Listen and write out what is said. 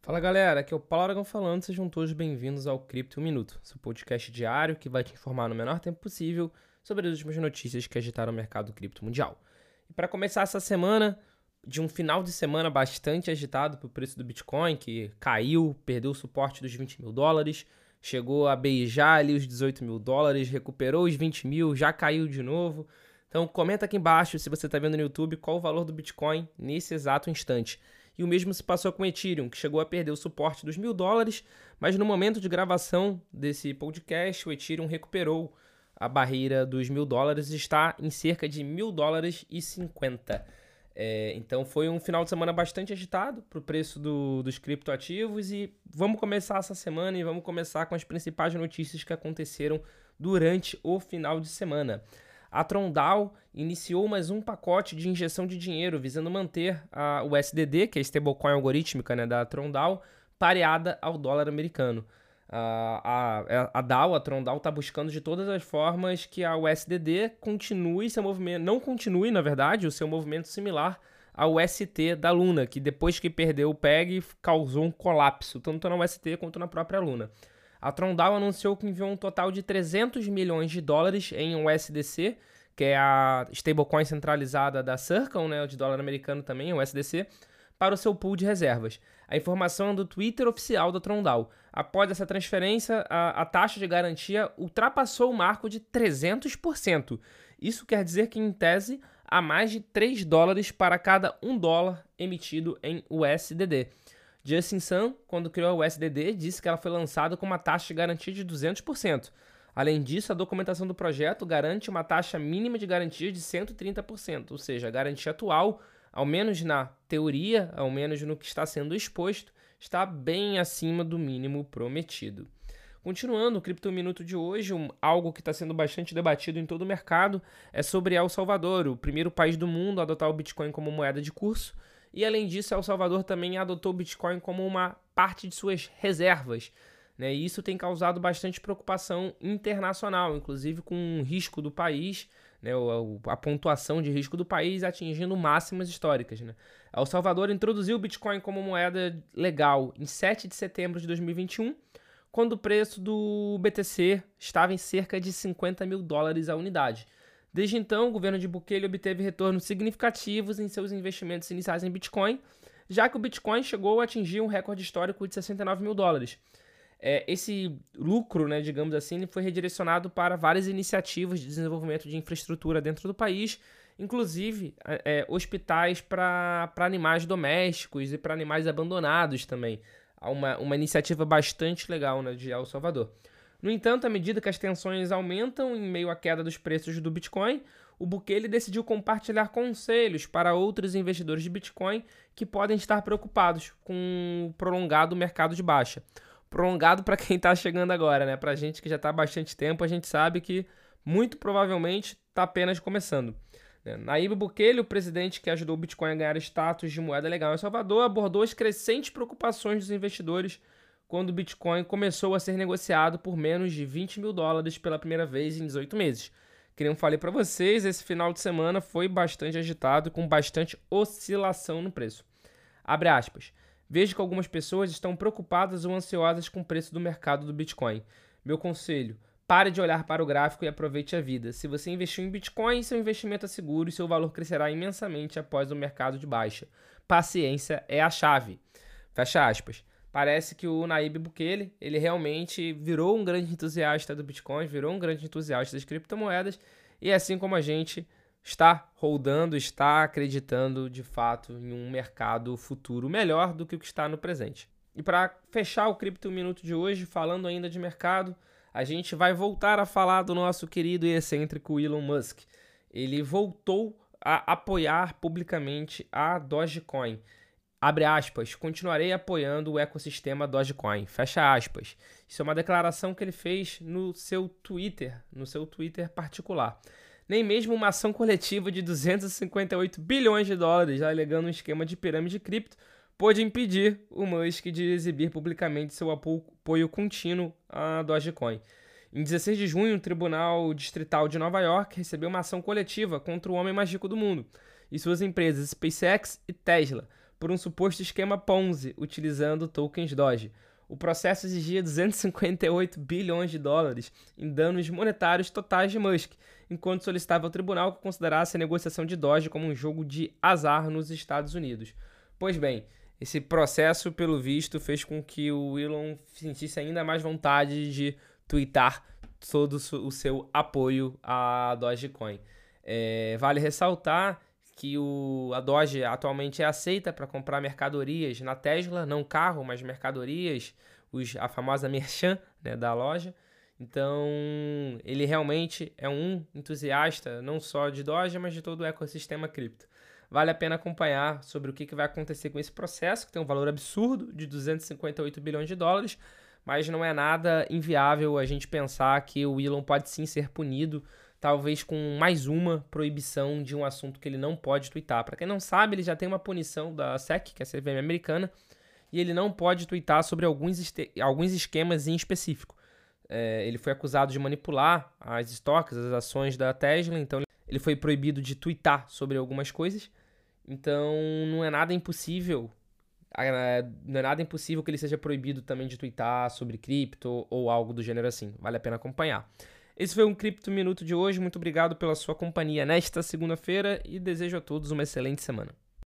Fala galera, aqui é o Paulo Aragão falando, sejam todos bem-vindos ao Cripto Minuto, seu podcast diário que vai te informar no menor tempo possível sobre as últimas notícias que agitaram o mercado cripto mundial. E para começar essa semana, de um final de semana bastante agitado para o preço do Bitcoin, que caiu, perdeu o suporte dos 20 mil dólares, chegou a beijar ali os 18 mil dólares, recuperou os 20 mil, já caiu de novo. Então comenta aqui embaixo se você está vendo no YouTube qual o valor do Bitcoin nesse exato instante. E o mesmo se passou com o Ethereum, que chegou a perder o suporte dos mil dólares, mas no momento de gravação desse podcast, o Ethereum recuperou a barreira dos mil dólares e está em cerca de mil dólares e cinquenta. É, então foi um final de semana bastante agitado para o preço do, dos criptoativos e vamos começar essa semana e vamos começar com as principais notícias que aconteceram durante o final de semana. A Trondal iniciou mais um pacote de injeção de dinheiro visando manter a, o SDD, que é a stablecoin algorítmica né, da Trondal, pareada ao dólar americano. A, a, a DAO, a Trondal, está buscando de todas as formas que a USDD continue seu movimento, não continue, na verdade, o seu movimento similar ao ST da Luna, que depois que perdeu o PEG causou um colapso, tanto na UST quanto na própria Luna. A Trondal anunciou que enviou um total de 300 milhões de dólares em USDC, que é a stablecoin centralizada da Circle, né, de dólar americano também, USDC, para o seu pool de reservas. A informação é do Twitter oficial da Trondal. Após essa transferência, a, a taxa de garantia ultrapassou o marco de 300%. Isso quer dizer que, em tese, há mais de 3 dólares para cada 1 dólar emitido em USDD. Justin Sun, quando criou a USDD, disse que ela foi lançada com uma taxa de garantia de 200%. Além disso, a documentação do projeto garante uma taxa mínima de garantia de 130%, ou seja, a garantia atual ao menos na teoria, ao menos no que está sendo exposto, está bem acima do mínimo prometido. Continuando, o Cripto Minuto de hoje, um, algo que está sendo bastante debatido em todo o mercado é sobre El Salvador, o primeiro país do mundo a adotar o Bitcoin como moeda de curso. E além disso, El Salvador também adotou o Bitcoin como uma parte de suas reservas. Né? E isso tem causado bastante preocupação internacional, inclusive com o risco do país né, a, pontuação de risco do país atingindo máximas históricas. Né? El Salvador introduziu o Bitcoin como moeda legal em 7 de setembro de 2021, quando o preço do BTC estava em cerca de 50 mil dólares a unidade. Desde então, o governo de Bukele obteve retornos significativos em seus investimentos iniciais em Bitcoin, já que o Bitcoin chegou a atingir um recorde histórico de 69 mil dólares é, esse lucro, né, digamos assim, foi redirecionado para várias iniciativas de desenvolvimento de infraestrutura dentro do país, inclusive é, é hospitais para animais domésticos e para animais abandonados também. Uma, uma iniciativa bastante legal né, de El Salvador. No entanto, à medida que as tensões aumentam em meio à queda dos preços do Bitcoin, o Bukele decidiu compartilhar conselhos para outros investidores de Bitcoin que podem estar preocupados com o prolongado mercado de baixa prolongado para quem está chegando agora, né? Para gente que já está há bastante tempo, a gente sabe que muito provavelmente está apenas começando. Né? Naíbe Bukele, o presidente que ajudou o Bitcoin a ganhar status de moeda legal em Salvador, abordou as crescentes preocupações dos investidores quando o Bitcoin começou a ser negociado por menos de 20 mil dólares pela primeira vez em 18 meses. Que nem falei para vocês, esse final de semana foi bastante agitado, com bastante oscilação no preço. Abre aspas. Vejo que algumas pessoas estão preocupadas ou ansiosas com o preço do mercado do Bitcoin. Meu conselho: pare de olhar para o gráfico e aproveite a vida. Se você investiu em Bitcoin, seu investimento é seguro e seu valor crescerá imensamente após o mercado de baixa. Paciência é a chave. Fecha aspas. Parece que o Naib Bukele, ele realmente virou um grande entusiasta do Bitcoin, virou um grande entusiasta das criptomoedas, e assim como a gente, está rodando, está acreditando de fato em um mercado futuro melhor do que o que está no presente. E para fechar o Cripto Minuto de hoje, falando ainda de mercado, a gente vai voltar a falar do nosso querido e excêntrico Elon Musk. Ele voltou a apoiar publicamente a Dogecoin. Abre aspas, continuarei apoiando o ecossistema Dogecoin. Fecha aspas. Isso é uma declaração que ele fez no seu Twitter, no seu Twitter particular nem mesmo uma ação coletiva de 258 bilhões de dólares, alegando um esquema de pirâmide cripto, pôde impedir o Musk de exibir publicamente seu apoio contínuo à Dogecoin. Em 16 de junho, o Tribunal Distrital de Nova York recebeu uma ação coletiva contra o homem mais rico do mundo e suas empresas SpaceX e Tesla por um suposto esquema Ponzi utilizando tokens Doge. O processo exigia 258 bilhões de dólares em danos monetários totais de Musk, enquanto solicitava ao tribunal que considerasse a negociação de Doge como um jogo de azar nos Estados Unidos. Pois bem, esse processo, pelo visto, fez com que o Elon sentisse ainda mais vontade de twittar todo o seu apoio à Dogecoin. É, vale ressaltar que o, a Doge atualmente é aceita para comprar mercadorias na Tesla, não carro, mas mercadorias, os, a famosa merchan né, da loja. Então, ele realmente é um entusiasta não só de Doge, mas de todo o ecossistema cripto. Vale a pena acompanhar sobre o que, que vai acontecer com esse processo, que tem um valor absurdo de 258 bilhões de dólares, mas não é nada inviável a gente pensar que o Elon pode sim ser punido talvez com mais uma proibição de um assunto que ele não pode twittar. Para quem não sabe, ele já tem uma punição da SEC, que é a CVM americana, e ele não pode twittar sobre alguns, alguns esquemas em específico. É, ele foi acusado de manipular as stocks, as ações da Tesla, então ele foi proibido de twittar sobre algumas coisas. Então não é nada impossível, não é nada impossível que ele seja proibido também de twittar sobre cripto ou algo do gênero assim. Vale a pena acompanhar. Esse foi um Cripto Minuto de hoje. Muito obrigado pela sua companhia nesta segunda-feira e desejo a todos uma excelente semana.